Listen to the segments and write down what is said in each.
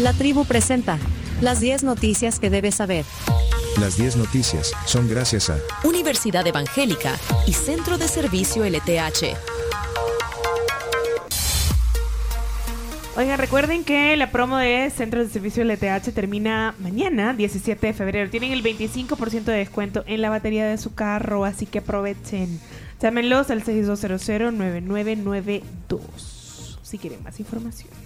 La tribu presenta las 10 noticias que debes saber. Las 10 noticias son gracias a Universidad Evangélica y Centro de Servicio LTH. Oigan, recuerden que la promo de Centros de Servicio LTH termina mañana, 17 de febrero. Tienen el 25% de descuento en la batería de su carro, así que aprovechen. Llámenlos al 6200-9992 si quieren más información.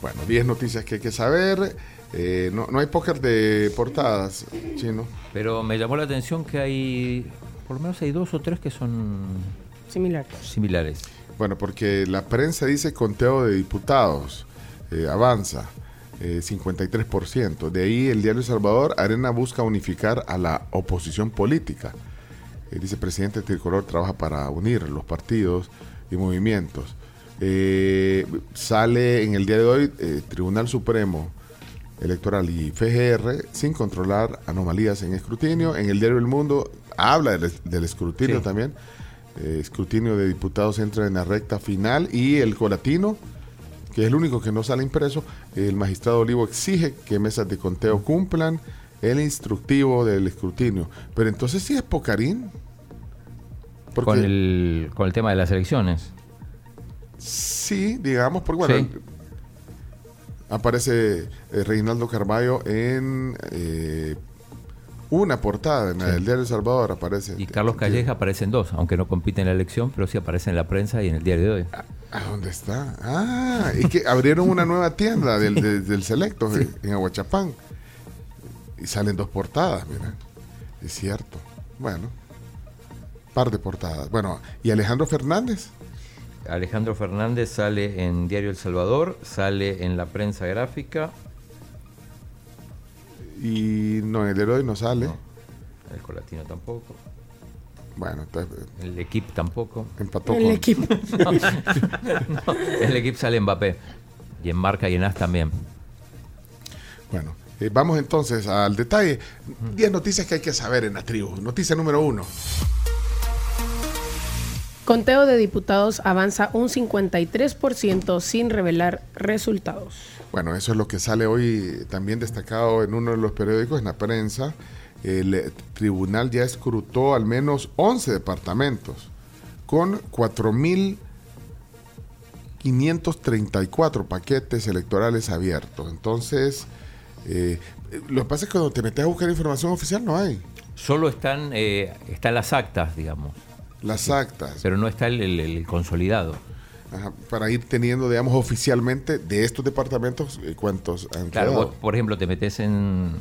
Bueno, 10 noticias que hay que saber. Eh, no, no hay póker de portadas, chino. Pero me llamó la atención que hay, por lo menos hay dos o tres que son Similares. similares. Bueno, porque la prensa dice conteo de diputados eh, avanza eh, 53%. De ahí el diario El Salvador, Arena busca unificar a la oposición política. El vicepresidente Tricolor trabaja para unir los partidos y movimientos. Eh, sale en el día de hoy eh, Tribunal Supremo Electoral y FGR sin controlar anomalías en escrutinio. En el diario El Mundo habla del, del escrutinio Sí. también. Eh, escrutinio de diputados entra en la recta final y el colatino, que es el único que no sale impreso, el magistrado Olivo exige que mesas de conteo cumplan el instructivo del escrutinio. Pero entonces sí es Pocarín. Porque Con el, con el tema de las elecciones. Sí, digamos, porque bueno, Sí. aparece eh, Reinaldo Carballo en eh, una portada en Sí. del diario El Salvador, aparece. Y Carlos Calleja aparece en dos, aunque no compite en la elección, pero sí aparece en la prensa y en el diario de hoy. ¿A dónde está? Ah, es que abrieron una nueva tienda del, de- del Selecto en- en Aguachapán. Y salen dos portadas, mira. Es cierto. Bueno, par de portadas. Bueno, ¿y Alejandro Fernández? Alejandro Fernández sale en Diario El Salvador, sale en la prensa gráfica, Y no, el héroe no sale. No. el Colatino tampoco, Bueno, entonces eh, el equipo tampoco. empató El con... equipo. No, el equipo sale en Mbappé. Y en Marca y en As también. Bueno, eh, vamos entonces al detalle. 10 noticias que hay que saber en la tribu. Noticia número uno. Conteo de diputados avanza un 53% sin revelar resultados. Bueno, eso es lo que sale hoy también destacado en uno de los periódicos, en la prensa. El tribunal ya escrutó al menos 11 departamentos con 4.534 paquetes electorales abiertos. Entonces, eh, lo que pasa es que cuando te metes a buscar información oficial no hay. Solo están, eh, están las actas, digamos, Las actas. pero no está el, el- el consolidado. Ajá, para ir teniendo, digamos, oficialmente de estos departamentos eh, cuántos han Claro, quedado. vos, por ejemplo, te metes en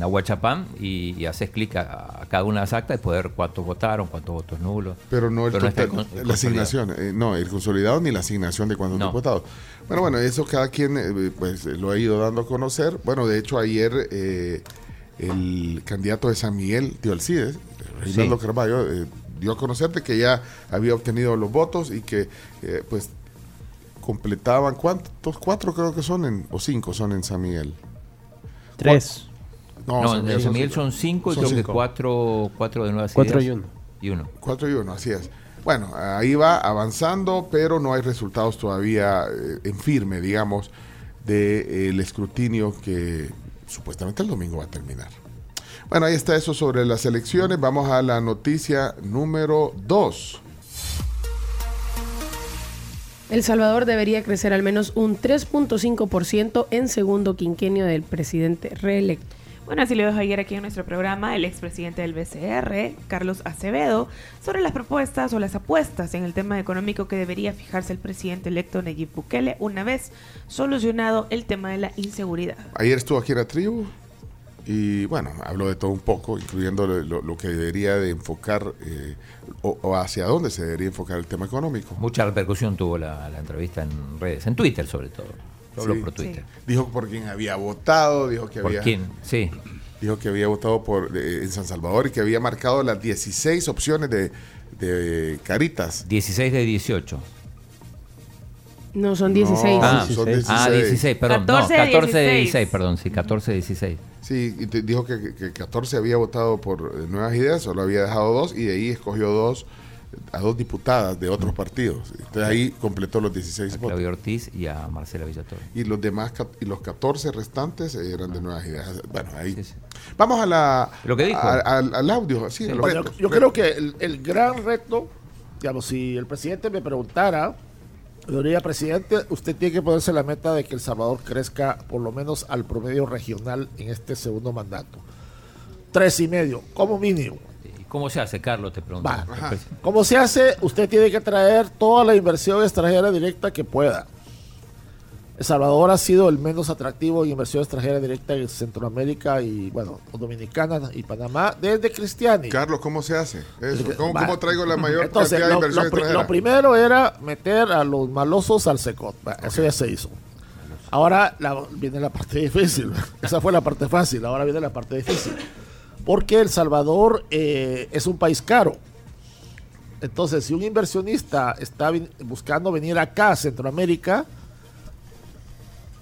Aguachapán y, y haces clic a, a cada una de las actas y poder ver cuántos votaron, cuántos votos nulos. Pero no el Pero total- el la asignación, eh, no, el consolidado ni la asignación de cuántos No. diputados. Bueno, bueno, eso cada quien eh, pues eh, lo ha ido dando a conocer. Bueno, de hecho ayer eh, el candidato de San Miguel, Tío Alcides, Reinaldo Sí. Carballo, eh, dio a conocer de que ya había obtenido los votos y que eh, pues completaban cuántos, cuatro creo que son en, o cinco son en San Miguel. Tres. No, No, San en Miguel San Miguel son cinco y son creo que cuatro, cuatro de nuevas Cuatro ideas y uno. Y uno. Cuatro y uno, así es. Bueno, ahí va avanzando, pero no hay resultados todavía eh, en firme, digamos, del escrutinio que supuestamente el domingo va a terminar. Bueno, ahí está eso sobre las elecciones. Vamos a la noticia número dos. El Salvador debería crecer al menos un 3.5% en segundo quinquenio del presidente reelecto. Bueno, así lo dijo ayer aquí en nuestro programa el expresidente del BCR, Carlos Acevedo, sobre las propuestas o las apuestas en el tema económico que debería fijarse el presidente electo Nayib Bukele una vez solucionado el tema de la inseguridad. Ayer estuvo aquí en la tribu y bueno, habló de todo un poco, incluyendo lo, que debería de enfocar eh, o, o hacia dónde se debería enfocar el tema económico. Mucha repercusión tuvo la, la entrevista en redes, en Twitter sobre todo. Hablo Sí. por Twitter. Dijo por quién había votado, dijo que ¿Por había... quién? Sí. Dijo que había votado por eh, en San Salvador y que había marcado las 16 opciones de, de Caritas. 16 de 18. No, son 16. No, Ah, son 16. Ah, 16, perdón. 14 no, de 14 de 16, 16, perdón, sí, 14 de 16. Sí, y te- dijo que, que 14 había votado por eh, Nuevas Ideas, solo había dejado dos y de ahí escogió dos a dos diputadas de otros partidos. Entonces ahí completó los 16 A votos. Claudio Ortiz y a Marcela Villatoro. Y los demás, y los 14 restantes eran de nuevas ideas. Bueno, ahí. Sí, sí. Vamos a la. Lo que dijo. a- al, al audio, sí, a los Bueno, retos. yo creo que el, el gran reto, digamos, si el presidente me preguntara, diría, presidente, usted tiene que ponerse la meta de que El Salvador crezca por lo menos al promedio regional en este segundo mandato. Tres y medio, como mínimo. ¿Y ¿Cómo se hace, Carlos? Te pregunto. ¿Cómo se hace? Usted tiene que traer toda la inversión extranjera directa que pueda. El Salvador ha sido el menos atractivo en inversión extranjera directa en Centroamérica y, bueno, Dominicana y Panamá desde Cristiani. Carlos, ¿cómo se hace? Eso. ¿Cómo, traigo la mayor Entonces, cantidad de lo, inversión lo pri- extranjera? lo primero era meter a los malosos al secot. Eso ya se hizo. Ahora la- viene la parte difícil. Esa fue la parte fácil. Ahora viene la parte difícil. Porque El Salvador eh, es un país caro. Entonces, si un inversionista está buscando venir acá a Centroamérica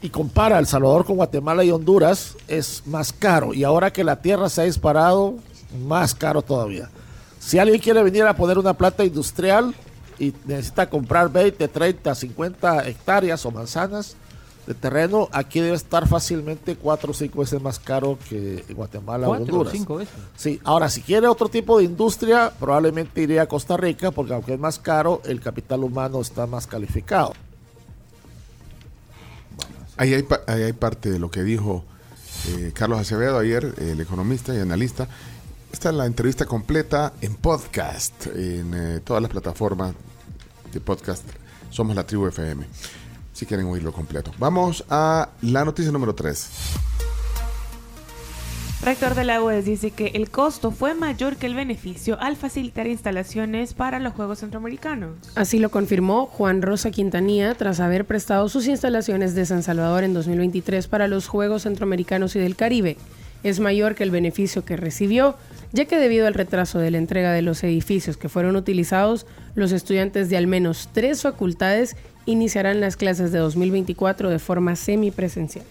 y compara El Salvador con Guatemala y Honduras, es más caro. Y ahora que la tierra se ha disparado, más caro todavía. Si alguien quiere venir a poner una planta industrial y necesita comprar 20, 30, 50 hectáreas o manzanas de terreno, aquí debe estar fácilmente 4 o 5 veces más caro que Guatemala o ¿Cuatro o Honduras. cinco veces? Sí, ahora si quiere otro tipo de industria, probablemente iría a Costa Rica, porque aunque es más caro, el capital humano está más calificado. Ahí hay, hay parte de lo que dijo eh, Carlos Acevedo ayer, el economista y analista. Está la entrevista completa en podcast, en eh, todas las plataformas de podcast. Somos la tribu FM, si quieren oírlo completo. Vamos a la noticia número 3. Rector de la UES dice que el costo fue mayor que el beneficio al facilitar instalaciones para los Juegos Centroamericanos. Así lo confirmó Juan Rosa Quintanilla tras haber prestado sus instalaciones de San Salvador en 2023 para los Juegos Centroamericanos y del Caribe. Es mayor que el beneficio que recibió, ya que debido al retraso de la entrega de los edificios que fueron utilizados, los estudiantes de al menos tres facultades iniciarán las clases de 2024 de forma semipresencial.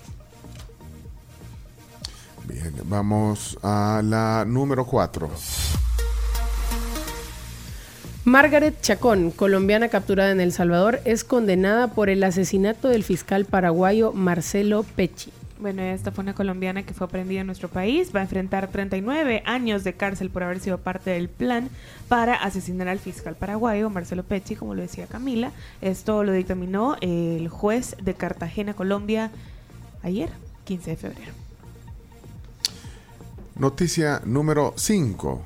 Bien, vamos a la número 4. Margaret Chacón, colombiana capturada en El Salvador, es condenada por el asesinato del fiscal paraguayo Marcelo Pecci. Bueno, esta fue una colombiana que fue aprendida en nuestro país. Va a enfrentar 39 años de cárcel por haber sido parte del plan para asesinar al fiscal paraguayo Marcelo Pecci, como lo decía Camila. Esto lo dictaminó el juez de Cartagena, Colombia, ayer, 15 de febrero. Noticia número 5.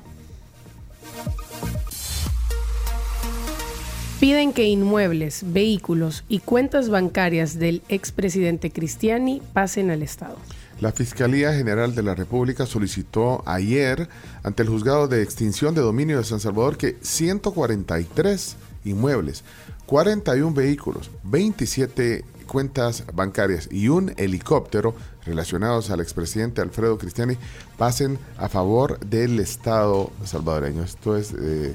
Piden que inmuebles, vehículos y cuentas bancarias del expresidente Cristiani pasen al Estado. La Fiscalía General de la República solicitó ayer ante el juzgado de extinción de dominio de San Salvador que 143 inmuebles, 41 vehículos, 27 cuentas bancarias y un helicóptero relacionados al expresidente Alfredo Cristiani pasen a favor del Estado salvadoreño. Esto es eh,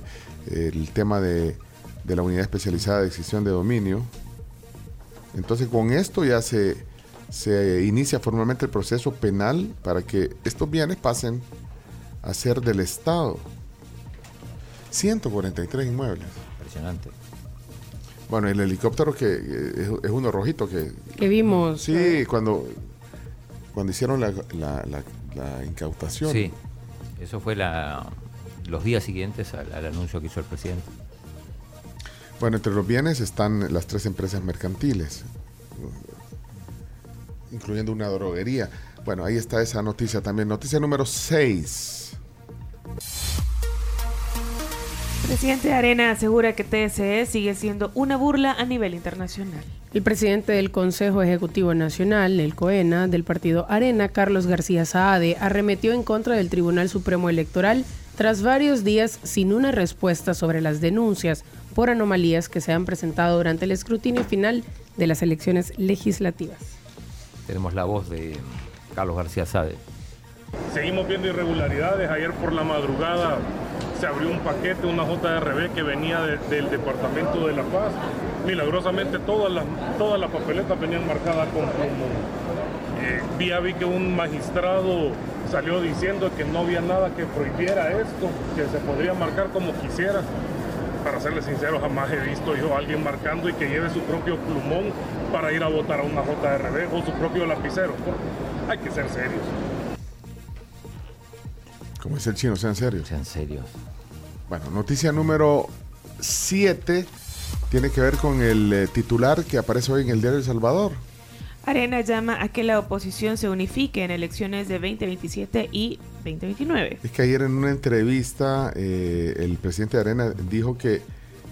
el tema de, de la unidad especializada de extinción de dominio. Entonces con esto ya se, se inicia formalmente el proceso penal para que estos bienes pasen a ser del Estado. 143 inmuebles. Impresionante. Bueno, el helicóptero que eh, es, es uno rojito que... Que vimos. Sí, cuando, cuando hicieron la, la- la- la incautación. Sí, eso fue la, los días siguientes al, al anuncio que hizo el presidente. Bueno, entre los bienes están las tres empresas mercantiles, incluyendo una droguería. Bueno, ahí está esa noticia también. Noticia número 6. Presidente de Arena asegura que TSE sigue siendo una burla a nivel internacional. El presidente del Consejo Ejecutivo Nacional, el COENA, del partido Arena, Carlos García Saade, arremetió en contra del Tribunal Supremo Electoral tras varios días sin una respuesta sobre las denuncias por anomalías que se han presentado durante el escrutinio final de las elecciones legislativas. Tenemos la voz de Carlos García Sade. Seguimos viendo irregularidades. Ayer por la madrugada se abrió un paquete, una JRB que venía de- del Departamento de La Paz. Milagrosamente todas las, todas las papeletas venían marcadas con plomo. Eh, vi, que un magistrado salió diciendo que no había nada que prohibiera esto, que se podría marcar como quisiera. para serles sincero, jamás he visto yo a alguien marcando y que lleve su propio plumón para ir a votar a una JRB o su propio lapicero. Hay que ser serios. Como dice el chino, sean serios. Sean serios. Bueno, noticia número 7 tiene que ver con el eh, titular que aparece hoy en el diario El Salvador. Arena llama a que la oposición se unifique en elecciones de 2027 y 2029. Es que ayer en una entrevista eh, el presidente de Arena dijo que,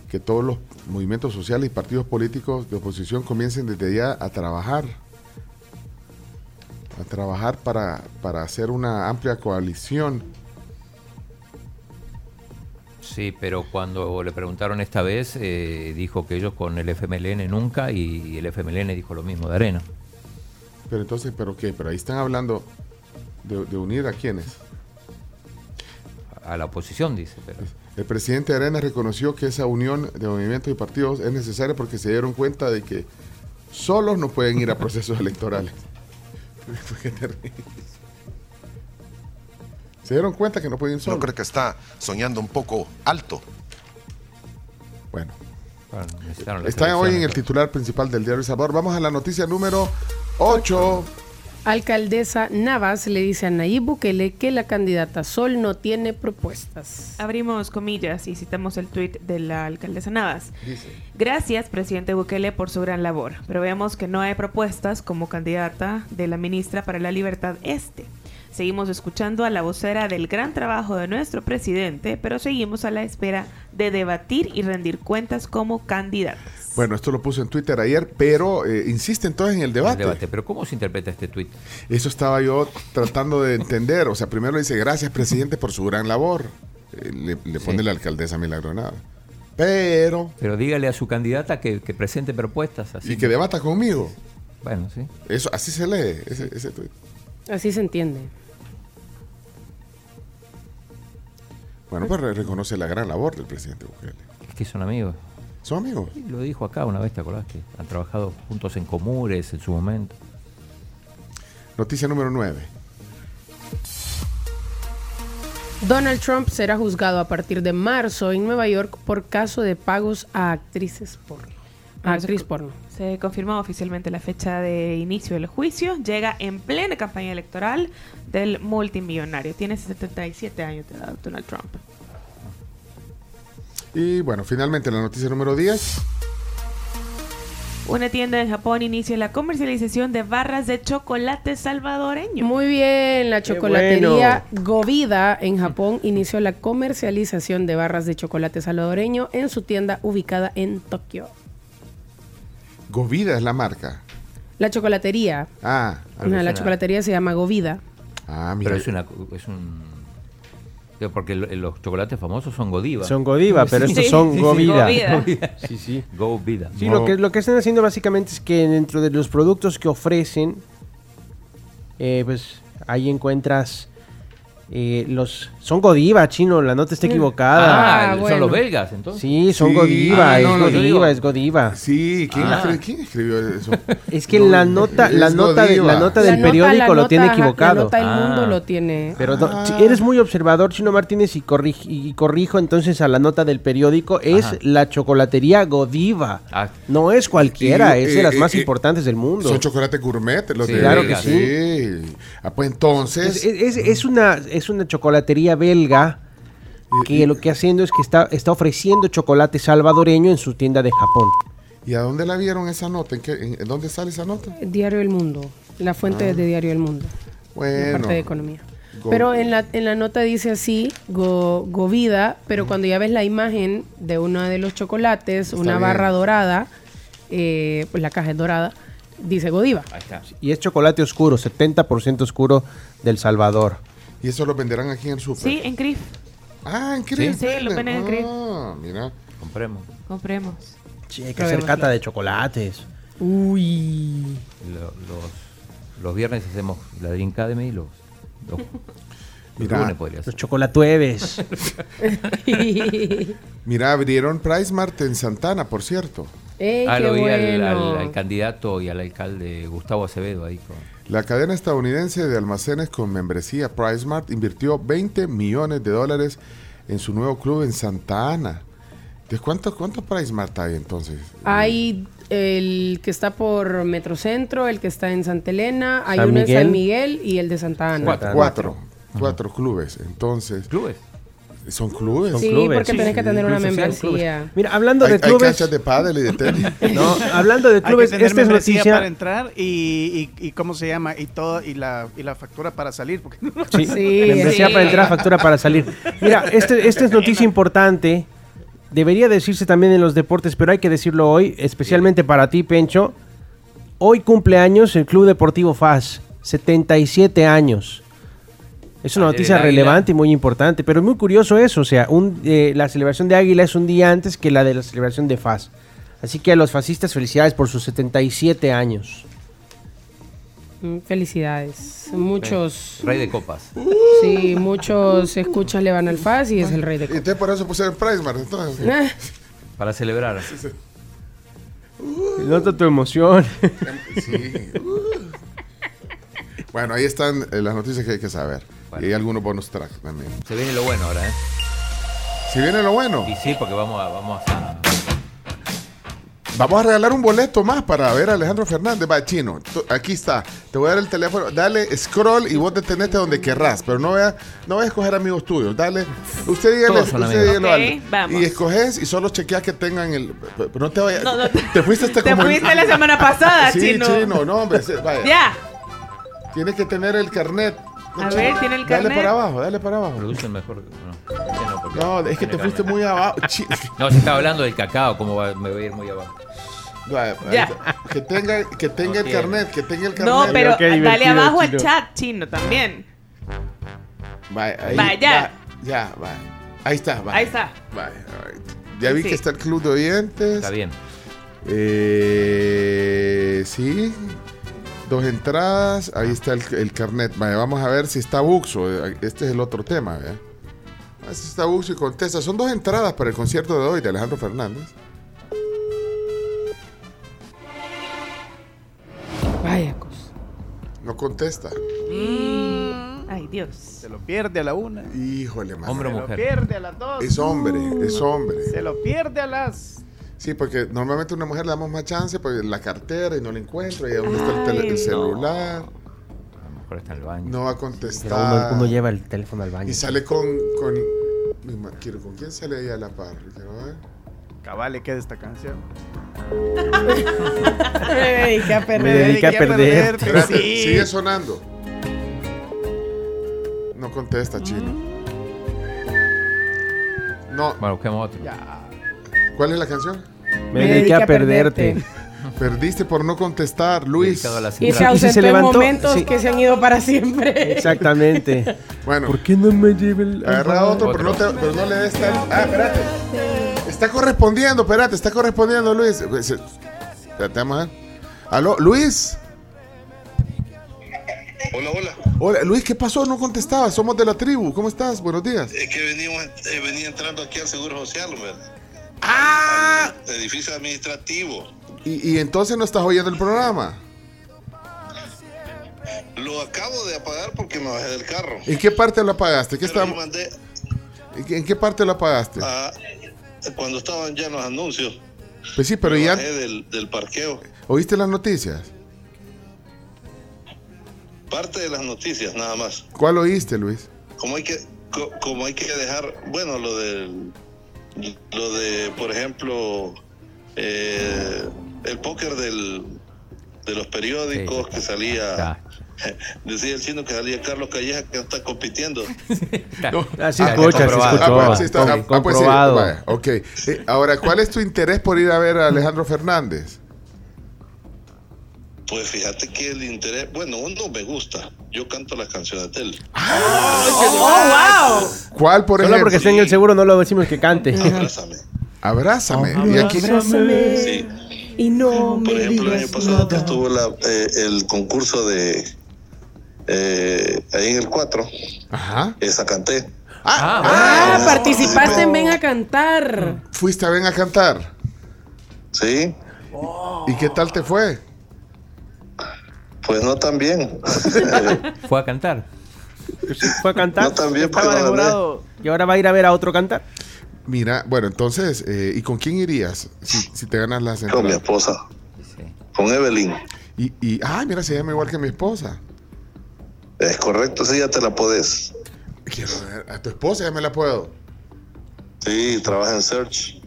que todos los movimientos sociales y partidos políticos de oposición comiencen desde ya a trabajar. A trabajar para, para hacer una amplia coalición. Sí, pero cuando le preguntaron esta vez, eh, dijo que ellos con el FMLN nunca y el FMLN dijo lo mismo de Arena. Pero entonces, ¿pero qué? Pero ahí están hablando de, de unir a quienes. A la oposición, dice. Pero... El presidente de Arena reconoció que esa unión de movimientos y partidos es necesaria porque se dieron cuenta de que solos no pueden ir a procesos electorales. Se dieron cuenta que no pueden ir ¿No solos. creo que está soñando un poco alto? Bueno, Bueno, necesitaron las está hoy en el titular principal del diario El Salvador. Vamos a la noticia número 8. Alcaldesa Navas le dice a Nayib Bukele que la candidata Sol no tiene propuestas. Abrimos comillas y citamos el tuit de la alcaldesa Navas. Dice. Gracias, presidente Bukele, por su gran labor. Pero vemos que no hay propuestas como candidata de la ministra para la Libertad Este. Seguimos escuchando a la vocera del gran trabajo de nuestro presidente, pero seguimos a la espera de debatir y rendir cuentas como candidatas. Bueno, esto lo puso en Twitter ayer, pero eh, insisten todos en el El debate. debate. Pero ¿cómo se interpreta este tuit? Eso estaba yo tratando de entender. O sea, primero dice, gracias, presidente, por su gran labor. Eh, le le pone Sí. la alcaldesa Milagro Nava. Pero, Pero dígale a su candidata que, que presente propuestas así. y que debata conmigo. Bueno, sí. Eso, así se lee ese, ese tuit. Así se entiende. Bueno, pues re- reconoce la gran labor del presidente Bukele. Es que son amigos. ¿Son amigos? Sí, Lo dijo acá una vez, ¿te acordás? Que han trabajado juntos en Comures en su momento. Noticia número 9. Donald Trump será juzgado a partir de marzo en Nueva York por caso de pagos a actrices porno. A Bueno, se actriz porno. Se confirmó oficialmente la fecha de inicio del juicio. Llega en plena campaña electoral del multimillonario. Tiene 77 años de edad Donald Trump. Y bueno, finalmente la noticia número 10. Una tienda en Japón inicia la comercialización de barras de chocolate salvadoreño. Muy bien, la chocolatería Govida en Japón inició la comercialización de barras de chocolate salvadoreño en su tienda ubicada en Tokio. Govida es la marca. La chocolatería, Ah, la suena- chocolatería se llama Govida. ah mira. Pero es, una, es un... Porque lo- los chocolates famosos son Godiva. Son Godiva, pero Sí, estos sí, son sí, sí, Govida. Govida. Sí, sí. Go Vida. Sí, lo, que, lo que están haciendo básicamente es que dentro de los productos que ofrecen, eh, pues ahí encuentras eh, los... Son Godiva, chino, la nota está equivocada. Ah, Ah, son los belgas, entonces. Sí, son Sí. Godiva, Ah, es no, Godiva, es Godiva. Sí, ¿quién, Ah. quién escribió eso? Es que la nota, la nota, de- la nota del periódico lo tiene nota, equivocado. La nota del Ah. mundo lo tiene. Pero Ah. eres muy observador, Chino Martínez, y, corrij- y corrijo entonces a la nota del periódico, es Ajá. la chocolatería Godiva. Ah, No es cualquiera, es de eh, las más eh, importantes del mundo. Son chocolate gourmet. Los Sí, de claro que sí. sí. Ah, pues entonces. Es, es- es una, es una chocolatería belga que lo que haciendo es que está, está ofreciendo chocolate salvadoreño en su tienda de Japón. ¿Y a dónde la vieron esa nota? ¿En, qué, en- en dónde sale esa nota? Diario del Mundo, la fuente de Diario del Mundo, la Ah. Bueno. parte de economía. Go- Pero en la, en la nota dice así, go, Govida, pero cuando ya ves la imagen de uno de los chocolates, una bien. barra dorada, eh, pues la caja es dorada, dice Godiva. ahí está. Y es chocolate oscuro, 70% oscuro del Salvador. ¿Y eso lo venderán aquí en el súper? Sí, en CRIF. Ah, en Creel. Sí, lo venden en Creel. Ah, mira. Compremos. Compremos. Sí, hay que hacer cata de chocolates. Uy. Lo- los, los viernes hacemos la Dream Academy y los, los, los podría Los ser. chocolatueves. Mira, abrieron Price Mart en Santana, por cierto. ¡Ey, Ah, lo vi al, bueno! al- al candidato y al alcalde Gustavo Acevedo ahí con... La cadena estadounidense de almacenes con membresía Price Mart invirtió 20 millones de dólares en su nuevo club en Santa Ana. ¿De cuántos cuántos Price Mart hay entonces? Hay el que está por Metrocentro, el que está en Santa Elena, hay San uno en Miguel. San Miguel y el de Santa Ana. Cuatro. Cuatro, Cuatro clubes. Entonces. ¿Clubes? Son clubes. Sí, porque tenés que tener una membresía. Mira, hablando Hay, de hay clubes. canchas de pádel y de tenis. No, hablando de Hay que clubes, tener esta es membresía noticia. para entrar y, y, y cómo se llama y todo y la y la factura para salir porque Sí, membresía para entrar, factura para salir. Mira, este, esta es noticia importante. Debería decirse también en los deportes, pero hay que decirlo hoy, especialmente para ti, Pencho. Hoy cumpleaños el Club Deportivo FAS, 77 años. Es una noticia relevante y muy importante, pero es muy curioso eso. O sea, un, eh, la celebración de Águila es un día antes que la de la celebración de FAS. Así que a los fascistas, felicidades por sus 77 años. Mm, Felicidades. Muchos, Rey de copas. sí, muchos escuchas le van al FAS y es el rey de Y entonces por eso pusieron Price Mart. Entonces. Ah, Para celebrar. Nota tu emoción. Sí. Bueno, ahí están eh, las noticias que hay que saber. Y hay algunos bonus tracks también. Se viene lo bueno ahora, ¿eh? Si viene lo bueno, Y sí, porque vamos a... Vamos a vamos a regalar un boleto más para ver a Alejandro Fernández. Va, chino, tú- aquí está. Te voy a dar el teléfono. Dale scroll y vos detenete donde querrás. Pero no no vaya a escoger amigos tuyos. Dale. Usted dígale, usted amigos. dígalo Ok, al- vamos. Y escoges y solo chequea que tengan el. Pero no te vayas. No, no, te- te fuiste hasta Te como. fuiste la semana pasada, Sí, chino. chino, no, hombre. sí, vaya. Ya. Tiene que tener el carnet. A ver, ¿tiene el Dale carnet? para abajo, dale para abajo. Produce mejor. No, es que te fuiste muy abajo. No, se estaba hablando del cacao, cómo va- me voy a ir muy abajo. Ya. Que tenga, que tenga el carnet, que tenga el carnet. No, pero dale abajo al chat, chino, también. Vaya, ya. va, ya, va. Ahí está, va. Ahí está. Vaya, alright. Ya vi Sí. que está el club de oyentes. Está bien. Eh, sí. Dos entradas. Ahí está el, el carnet. Vamos a ver si está Buxo. Eh, Este es el otro tema, ¿eh? A ver si está Buxo y contesta. Son dos entradas para el concierto de hoy de Alejandro Fernández. Vaya cosa. No contesta. Ay, Dios. se lo pierde a la una, Híjole. Hombre o se lo pierde a las dos, Es hombre, es hombre. se lo pierde a las Sí, porque normalmente a una mujer le damos más chance porque la cartera y no la encuentro, y dónde está el, tele- el celular, A lo mejor está en el baño. no va a contestar. uno, uno lleva el teléfono al baño. Y sale con, con, quiero, ¿con quién sale ahí a la par? Quiero ver. cabale queda esta canción. Ay, qué a Me perder. dediqué a. Espérate, sí. sigue sonando. No contesta, chino. No, Bueno, busquemos otro. ¿Cuál es la canción? Me dediqué a perderte. Perdiste por no contestar, Luis. Y se si se ausentó en momentos sí. que se han ido para siempre. Exactamente. Bueno, ¿Por qué no me lleva el.? agarra otro, pero no, Otro. te- pero no le des tal. Ah, espérate. Está correspondiendo, espérate, está correspondiendo, Luis. Se- Espérate, vamos a ver. Aló, Luis. Hola, hola. Hola, Luis, ¿qué pasó? No contestaba. Somos de la tribu. ¿Cómo estás? Buenos días. Es que venimos, eh, venía entrando aquí al Seguro Social, ¿verdad? ¡Ah! Edificio administrativo. Y, y entonces no estás oyendo el programa. Lo acabo de apagar porque me bajé del carro. ¿En qué parte lo apagaste? ¿Qué está- mandé ¿En qué- parte lo apagaste? cuando estaban ya los anuncios. Pues sí, pero me ya bajé del, del parqueo. oíste las noticias. Parte de las noticias, nada más. ¿Cuál oíste, Luis? Como hay que, co- como hay que dejar, bueno, lo del, lo de, por ejemplo, eh, el póker del, de los periódicos Sí. que salía, Ya. decía el chino que salía Carlos Calleja que está compitiendo. Así Ah, escucha, se comprobado. escuchó. Ah, pues, sí está- ah, ah, pues comprobado. vaya, ok. Eh, ahora, ¿cuál es tu interés por ir a ver a Alejandro Fernández? Pues fíjate que el interés, bueno, uno me gusta, yo canto las canciones de él. ¡Oh, wow! ¿Cuál, por Solo ejemplo? porque esté en el seguro no lo decimos que cante. Abrázame. Abrázame. y aquí, Sí. Y no Por ejemplo, el año pasado que estuvo la, eh, el concurso de eh, ahí en el 4, Ajá. esa canté. Ah, Ah, participaste en Ven a Cantar. Fuiste a ven a cantar. Sí, ¿Y qué tal te fue? Pues no tan bien. Fue a cantar. Fue a cantar. no tan bien Estaba gané. demorado. Y ahora va a ir a ver a otro cantar. Mira, bueno, entonces, eh, ¿y con quién irías si, si te ganas las Con mi entradas? esposa. Con Evelyn. Y, y, ah, mira, se llama igual que mi esposa. Es correcto, sí, ya te la podés. Quiero ver, a tu esposa ya me la puedo. Sí, trabaja en Search.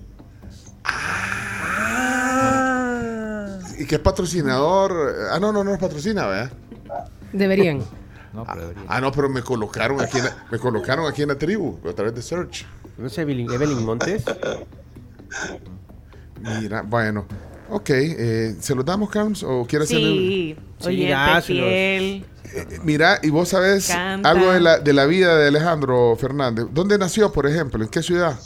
¿Y qué es patrocinador? Ah, no, no, no es patrocina, ¿verdad? Deberían. No, pero debería. Ah, no, pero me colocaron aquí en la, me colocaron aquí en la tribu a través de Search. No sé, Evelyn, Evelyn Montes. Mira, bueno. Ok, eh, ¿se los damos, Carms? ¿O quieres hacerle Sí, Sí, fiel. Eh, Mira, y vos sabés Canta. algo de la, de la vida de Alejandro Fernández. ¿Dónde nació, por ejemplo? ¿En qué ciudad?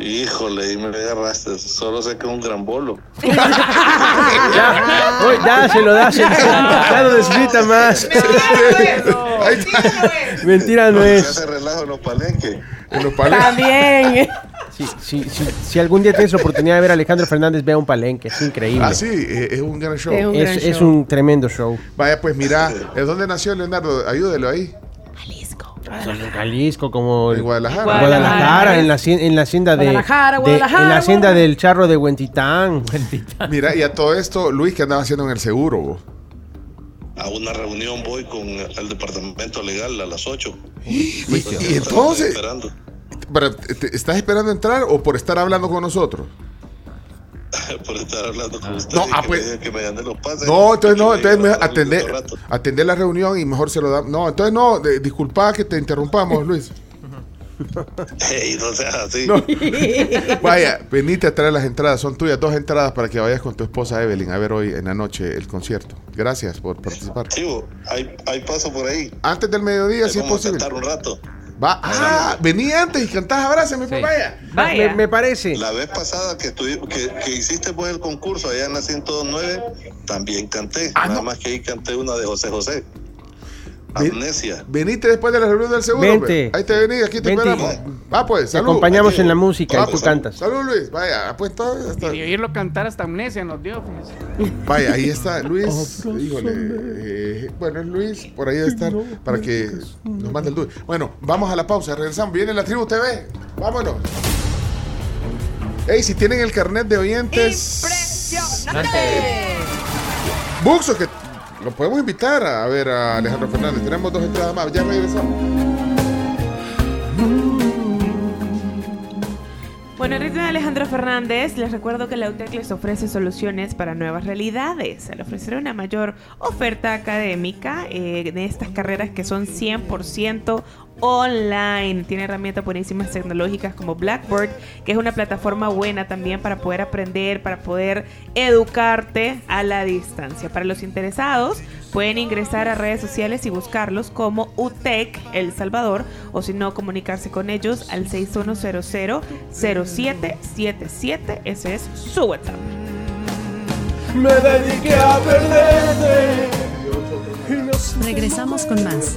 Híjole, y me agarraste. Solo sé que es un gran bolo. Ya, oye, dáselo, dáselo. Ya no necesita más. Mentira no Se es. hace relajo en los palenques. En los palenques. También. Sí, sí, sí, si algún día tienes la oportunidad de ver a Alejandro Fernández, vea un palenque. Es increíble. Ah, sí, eh, es un gran show. Es un gran Es, es show. un tremendo show. Vaya, pues mira, ¿es dónde nació Leonardo? Ayúdelo ahí. En Jalisco, como En Guadalajara. Guadalajara, en la, hacien- en la hacienda de, Guadalajara, de- en la hacienda del charro de Huentitán. Mira, y a todo esto, Luis, ¿qué andaba haciendo en el seguro? vos? A una reunión voy con el departamento legal a las 8. Y, y entonces, Esperando. pero, ¿te- ¿estás esperando entrar o por estar hablando con nosotros? Por estar hablando con ustedes. No, ah, que, pues- me, que me los pases. No, entonces no, me entonces darle atender, atender la reunión y mejor se lo damos. No, entonces no, de- disculpa que te interrumpamos, Luis. No seas así. No. Vaya, venite a traer las entradas, son tuyas, dos entradas para que vayas con tu esposa Evelyn a ver hoy en la noche el concierto. Gracias por participar. Hay, hay paso por ahí. Antes del mediodía, si es posible. cantar un rato. Va, ah, vení antes y cantás, abrázame, pues vaya. Vaya. Me, me parece. La vez pasada que, que, que hiciste pues el concurso allá en la 109, también canté. Ah, Nada no. más que ahí canté una de José José. Amnesia. Venite después de la reunión del seguro. Vente. Ahí te vení, aquí te Vente. esperamos. Va pues, Te salud. acompañamos Aquí. en la música Vamos, tú salud. cantas. Salud, Luis. Vaya, pues todo. hasta- Y oírlo cantar hasta amnesia nos dio. fíjese. Vaya, ahí está Luis. Híjole. eh, bueno, es Luis, por ahí debe estar para que nos mande el dulce. Bueno, vamos a la pausa, regresamos. Viene la tribu TV. Vámonos. Ey, si tienen el carnet de oyentes. Buxo, que lo podemos invitar a ver a Alejandro Fernández. Tenemos dos entradas más. Ya regresamos. Bueno, en de Alejandro Fernández, les recuerdo que la UTEC les ofrece soluciones para nuevas realidades. Al ofrecer una mayor oferta académica eh, de estas carreras que son 100% online. Tiene herramientas buenísimas tecnológicas como Blackboard, que es una plataforma buena también para poder aprender, para poder educarte a la distancia. Para los interesados, pueden ingresar a redes sociales y buscarlos como UTEC El Salvador o si no, comunicarse con ellos al 6100-0777. Ese es su WhatsApp. Me dediqué a perderte. Regresamos con más.